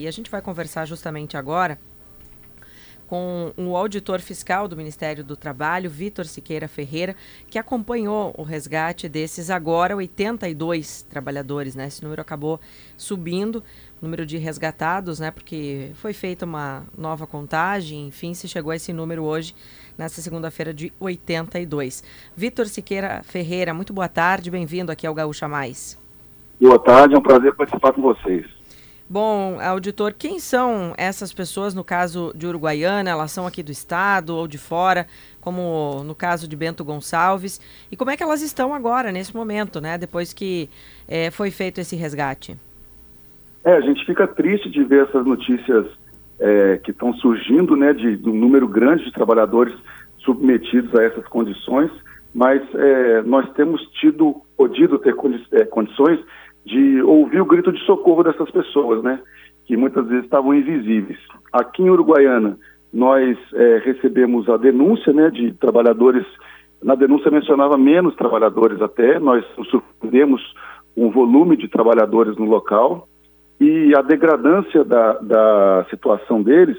E a gente vai conversar justamente agora com o auditor fiscal do Ministério do Trabalho, Vitor Siqueira Ferreira, que acompanhou o resgate desses agora 82 trabalhadores, né? Esse número acabou subindo, número de resgatados, né? Porque foi feita uma nova contagem, enfim, se chegou a esse número hoje, nessa segunda-feira de 82. Vitor Siqueira Ferreira, muito boa tarde, bem-vindo aqui ao Gaúcha Mais. Boa tarde, é um prazer participar com vocês. Bom, auditor, quem são essas pessoas no caso de Uruguaiana? Elas são aqui do estado ou de fora, como no caso de Bento Gonçalves? E como é que elas estão agora, nesse momento, né? Depois que é, foi feito esse resgate? É, a gente fica triste de ver essas notícias é, que estão surgindo, né, de, de, um número grande de trabalhadores submetidos a essas condições, mas é, nós temos tido, podido ter condi condições de ouvir o grito de socorro dessas pessoas, né? Que muitas vezes estavam invisíveis. Aqui em Uruguaiana, nós é, recebemos a denúncia, né, de trabalhadores. Na denúncia mencionava menos trabalhadores até. Nós surpreendemos um volume de trabalhadores no local e a degradância da, da situação deles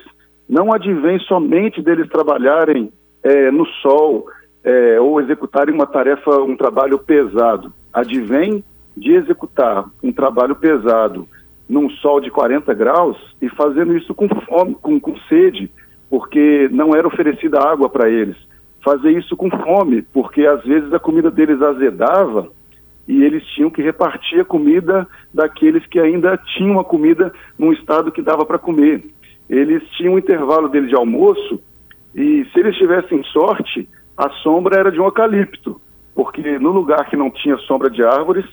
não advém somente deles trabalharem é, no sol é, ou executarem uma tarefa, um trabalho pesado. Advém de executar um trabalho pesado num sol de 40 graus e fazendo isso com fome, com, com sede, porque não era oferecida água para eles. Fazer isso com fome, porque às vezes a comida deles azedava e eles tinham que repartir a comida daqueles que ainda tinham a comida num estado que dava para comer. Eles tinham um intervalo deles de almoço e se eles tivessem sorte, a sombra era de um eucalipto, porque no lugar que não tinha sombra de árvores,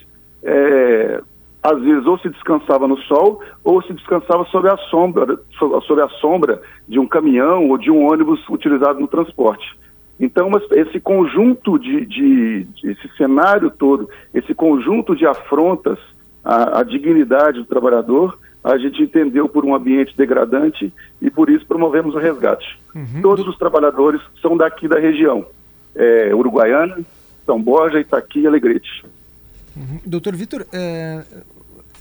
é, às vezes ou se descansava no sol ou se descansava sob a sombra, sob a sombra de um caminhão ou de um ônibus utilizado no transporte. Então, esse conjunto de, de, de esse cenário todo, esse conjunto de afrontas à, à, dignidade do trabalhador, a gente entendeu por um ambiente degradante e por isso promovemos o resgate. Uhum. Todos os trabalhadores são daqui da região, é, Uruguaiana, São Borja, Itaqui e Alegrete. Doutor Vitor, é,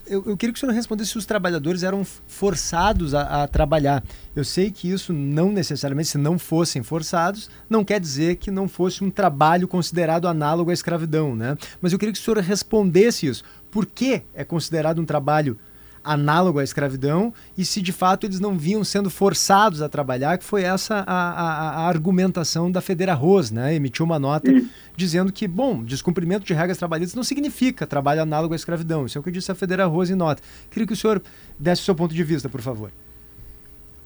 eu, eu, queria que o senhor respondesse se os trabalhadores eram forçados a, a, trabalhar. Eu sei que isso não necessariamente, se não fossem forçados, não quer dizer que não fosse um trabalho considerado análogo à escravidão, né? Mas eu queria que o senhor respondesse isso. Por que é considerado um trabalho análogo à escravidão e se de fato eles não vinham sendo forçados a trabalhar, que foi essa a, a, a argumentação da Federa Ros, né? Emitiu uma nota dizendo que, bom, descumprimento de regras trabalhistas não significa trabalho análogo à escravidão. Isso é o que disse a Federa Ros em nota. Queria que o senhor desse o seu ponto de vista, por favor.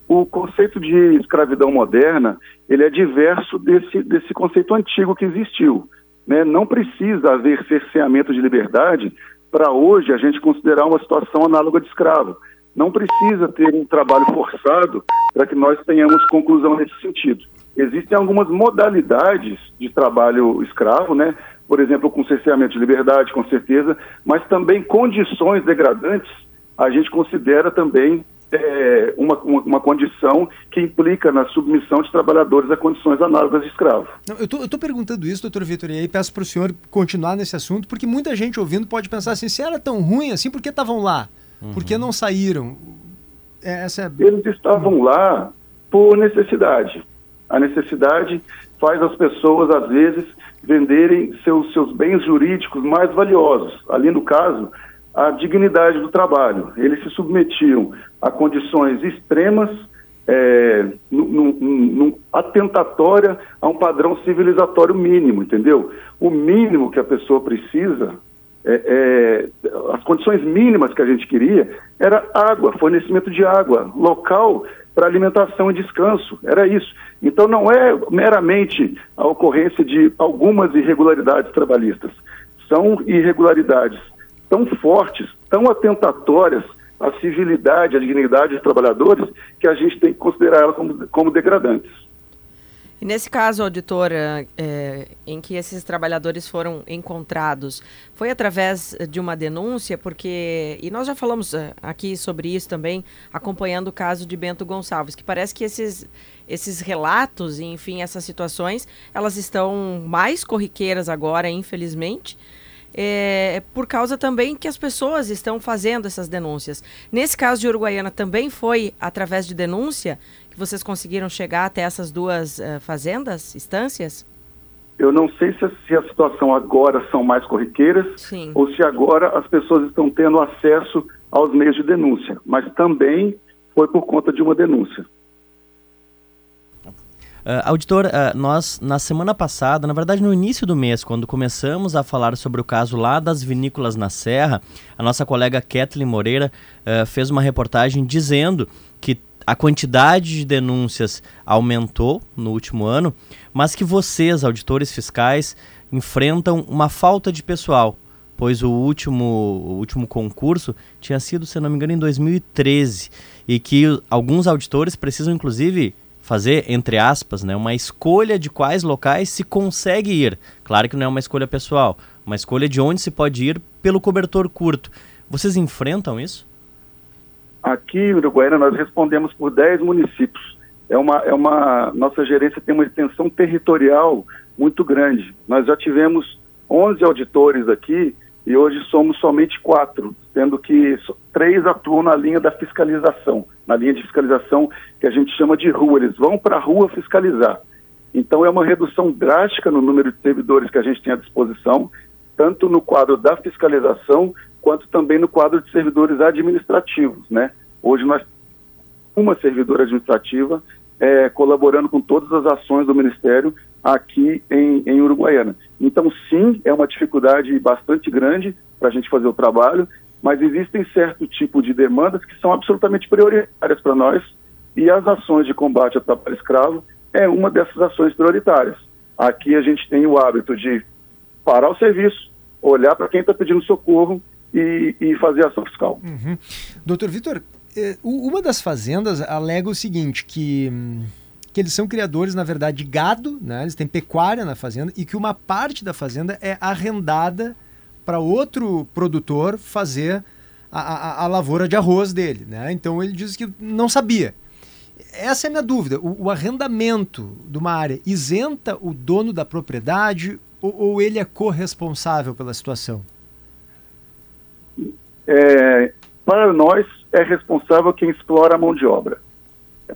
O conceito de escravidão moderna, ele é diverso desse, desse conceito antigo que existiu. Né? Não precisa haver cerceamento de liberdade para hoje a gente considerar uma situação análoga de escravo. Não precisa ter um trabalho forçado para que nós tenhamos conclusão nesse sentido. Existem algumas modalidades de trabalho escravo, né? por exemplo, com cerceamento de liberdade, com certeza, mas também condições degradantes a gente considera também é, uma, uma, uma, condição que implica na submissão de trabalhadores a condições análogas de escravo. Não, eu estou perguntando isso, doutor Vitor, e aí peço para o senhor continuar nesse assunto, porque muita gente ouvindo pode pensar assim, se era tão ruim assim, por que estavam lá? Uhum. Por que não saíram? É, essa é... Eles estavam lá por necessidade. A necessidade faz as pessoas, às vezes, venderem seus, seus bens jurídicos mais valiosos. Ali, no caso, a dignidade do trabalho. Eles se submetiam a condições extremas, é, atentatória a um padrão civilizatório mínimo, entendeu? O mínimo que a pessoa precisa, é, é, as condições mínimas que a gente queria, era água, fornecimento de água, local para alimentação e descanso, era isso. Então não é meramente a ocorrência de algumas irregularidades trabalhistas, são irregularidades tão fortes, tão atentatórias à civilidade, à dignidade dos trabalhadores, que a gente tem que considerar elas como, como degradantes. E nesse caso, auditora, é, em que esses trabalhadores foram encontrados, foi através de uma denúncia, porque, e nós já falamos é, aqui sobre isso também, acompanhando o caso de Bento Gonçalves, que parece que esses, esses relatos, enfim, essas situações, elas estão mais corriqueiras agora, infelizmente, é, por causa também que as pessoas estão fazendo essas denúncias. Nesse caso de Uruguaiana também foi através de denúncia que vocês conseguiram chegar até essas duas uh, fazendas, instâncias? Eu não sei se a, se a, situação agora são mais corriqueiras Sim. ou se agora as pessoas estão tendo acesso aos meios de denúncia, mas também foi por conta de uma denúncia. Uh, auditor, uh, nós na semana passada, na verdade no início do mês, quando começamos a falar sobre o caso lá das vinícolas na Serra, a nossa colega Kathleen Moreira uh, fez uma reportagem dizendo que a quantidade de denúncias aumentou no último ano, mas que vocês, auditores fiscais, enfrentam uma falta de pessoal, pois o último, o último concurso tinha sido, se não me engano, em 2013, e que alguns auditores precisam, inclusive, fazer, entre aspas, né, uma escolha de quais locais se consegue ir. Claro que não é uma escolha pessoal, uma escolha de onde se pode ir pelo cobertor curto. Vocês enfrentam isso? Aqui em Uruguaiana nós respondemos por 10 municípios. É uma, é uma, nossa gerência tem uma extensão territorial muito grande. Nós já tivemos 11 auditores aqui e hoje somos somente quatro, sendo que três atuam na linha da fiscalização, na linha de fiscalização que a gente chama de rua. Eles vão para a rua fiscalizar. Então é uma redução drástica no número de servidores que a gente tem à disposição, tanto no quadro da fiscalização quanto também no quadro de servidores administrativos, né? Hoje nós uma servidora administrativa é, colaborando com todas as ações do Ministério aqui em, em Uruguaiana. Então, sim, é uma dificuldade bastante grande para a gente fazer o trabalho, mas existem certo tipo de demandas que são absolutamente prioritárias para nós e as ações de combate ao trabalho escravo é uma dessas ações prioritárias. Aqui a gente tem o hábito de parar o serviço, olhar para quem está pedindo socorro e, e, fazer ação fiscal. Uhum. Doutor Vitor, eh, uma das fazendas alega o seguinte, que que eles são criadores, na verdade, de gado, né? Eles têm pecuária na fazenda e que uma parte da fazenda é arrendada para outro produtor fazer a, a, a, lavoura de arroz dele, né? Então ele diz que não sabia. Essa é a minha dúvida. O, o arrendamento de uma área isenta o dono da propriedade ou, ou ele é corresponsável pela situação? É, para nós, é responsável quem explora a mão de obra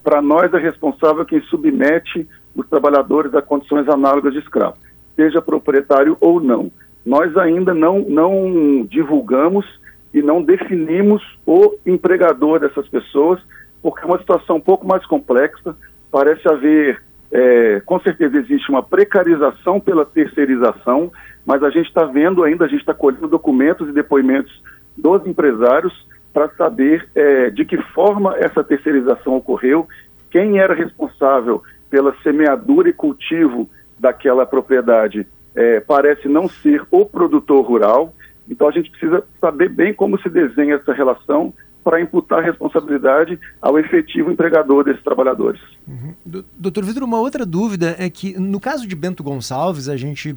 para nós é responsável quem submete os trabalhadores a condições análogas de escravo, seja proprietário ou não. Nós ainda não, não divulgamos e não definimos o empregador dessas pessoas, porque é uma situação um pouco mais complexa. Parece haver, é, com certeza existe uma precarização pela terceirização, mas a gente está vendo ainda, a gente está colhendo documentos e depoimentos dos empresários para saber é, de que forma essa terceirização ocorreu, quem era responsável pela semeadura e cultivo daquela propriedade é, parece não ser o produtor rural. Então a gente precisa saber bem como se desenha essa relação para imputar responsabilidade ao efetivo empregador desses trabalhadores. Uhum. Doutor Vitor, uma outra dúvida é que no caso de Bento Gonçalves a gente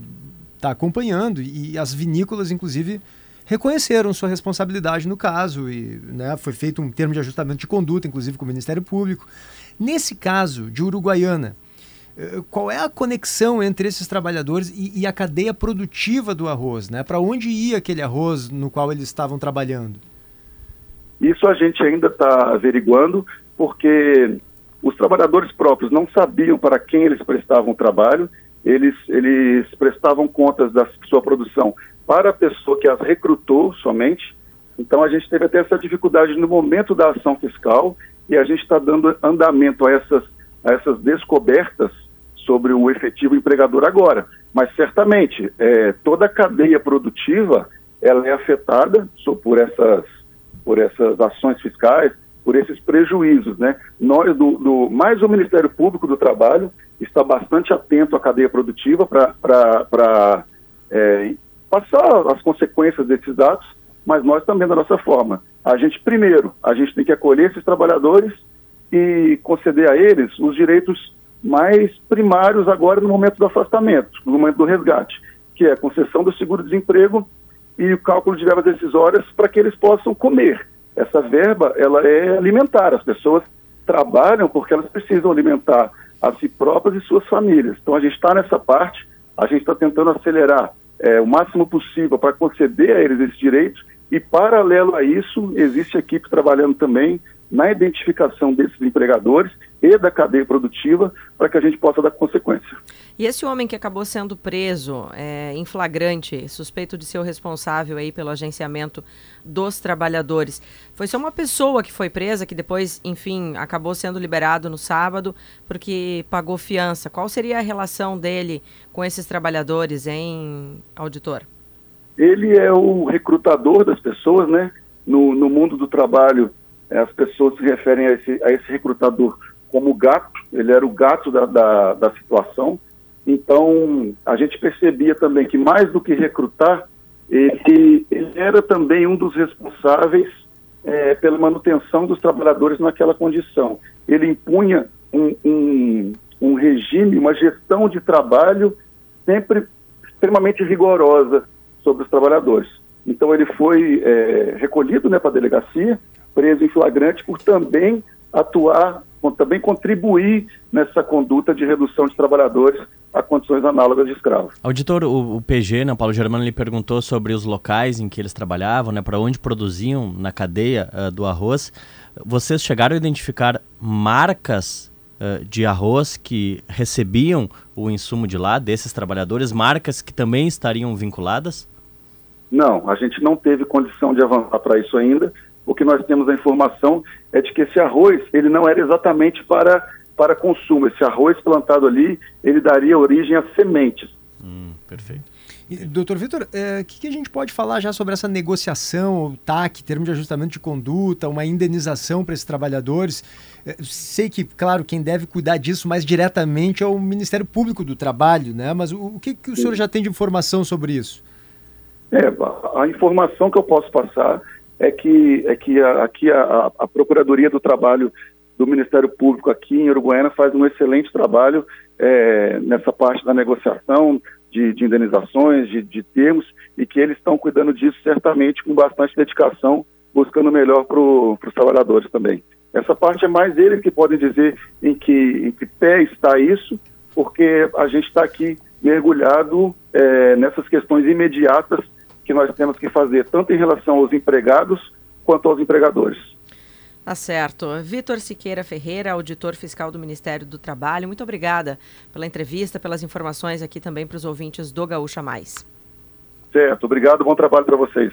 está acompanhando e as vinícolas, inclusive, reconheceram sua responsabilidade no caso e né, foi feito um termo de ajustamento de conduta, inclusive com o Ministério Público. Nesse caso de Uruguaiana, qual é a conexão entre esses trabalhadores e, e a cadeia produtiva do arroz? Né? Para onde ia aquele arroz no qual eles estavam trabalhando? Isso a gente ainda está averiguando, porque os trabalhadores próprios não sabiam para quem eles prestavam trabalho, eles, eles prestavam contas da sua produção para a pessoa que as recrutou somente. Então a gente teve até essa dificuldade no momento da ação fiscal e a gente está dando andamento a essas, a essas descobertas sobre o efetivo empregador agora. Mas certamente é, toda a cadeia produtiva ela é afetada por essas, por essas ações fiscais, por esses prejuízos. Né? Nós, do, do, mais o Ministério Público do Trabalho, está bastante atento à cadeia produtiva para é, passar as consequências desses atos, mas nós também da nossa forma. A gente, primeiro, a gente tem que acolher esses trabalhadores e conceder a eles os direitos mais primários agora no momento do afastamento, no momento do resgate, que é a concessão do seguro-desemprego e o cálculo de verbas decisórias para que eles possam comer. Essa verba, ela é alimentar. As pessoas trabalham porque elas precisam alimentar a si próprias e suas famílias. Então a gente está nessa parte, a gente está tentando acelerar é, o máximo possível para conceder a eles esse direito e, paralelo a isso, existe equipe trabalhando também na identificação desses empregadores e da cadeia produtiva para que a gente possa dar consequência. E esse homem que acabou sendo preso é, em flagrante, suspeito de ser o responsável aí pelo agenciamento dos trabalhadores, foi só uma pessoa que foi presa, que depois, enfim, acabou sendo liberado no sábado porque pagou fiança. Qual seria a relação dele com esses trabalhadores, hein, auditor? Ele é o recrutador das pessoas, né? No, no mundo do trabalho, as pessoas se referem a esse, a esse recrutador como gato, ele era o gato da, da, da situação. Então, a gente percebia também que, mais do que recrutar, ele, ele era também um dos responsáveis é, pela manutenção dos trabalhadores naquela condição. Ele impunha um, um, um regime, uma gestão de trabalho sempre extremamente rigorosa sobre os trabalhadores. Então, ele foi é, recolhido né, para a delegacia, preso em flagrante por também atuar, também contribuir nessa conduta de redução de trabalhadores a condições análogas de escravos. Auditor, o, o PG, né, Paulo Germano, lhe perguntou sobre os locais em que eles trabalhavam, né, para onde produziam na cadeia uh, do arroz. Vocês chegaram a identificar marcas uh, de arroz que recebiam o insumo de lá, desses trabalhadores, marcas que também estariam vinculadas? Não, a gente não teve condição de avançar para isso ainda o que nós temos a informação é de que esse arroz ele não era exatamente para, para consumo. Esse arroz plantado ali, ele daria origem a sementes. Hum, perfeito. E, doutor Vitor, o é, que, que, a gente pode falar já sobre essa negociação, o TAC, termo de ajustamento de conduta, uma indenização para esses trabalhadores? É, sei que, claro, quem deve cuidar disso mais diretamente é o Ministério Público do Trabalho, né? Mas o, o que, que o senhor já tem de informação sobre isso? É, a informação que eu posso passar é que, é que a, aqui a, a, Procuradoria do Trabalho do Ministério Público aqui em Uruguaiana faz um excelente trabalho é, nessa parte da negociação de, de indenizações, de, de, termos, e que eles estão cuidando disso certamente com bastante dedicação, buscando melhor para os trabalhadores também. Essa parte é mais eles que podem dizer em que, em que pé está isso, porque a gente está aqui mergulhado é, nessas questões imediatas que nós temos que fazer, tanto em relação aos empregados quanto aos empregadores. Tá certo. Vitor Siqueira Ferreira, auditor fiscal do Ministério do Trabalho, muito obrigada pela entrevista, pelas informações aqui também para os ouvintes do Gaúcha Mais. Certo, obrigado, bom trabalho para vocês.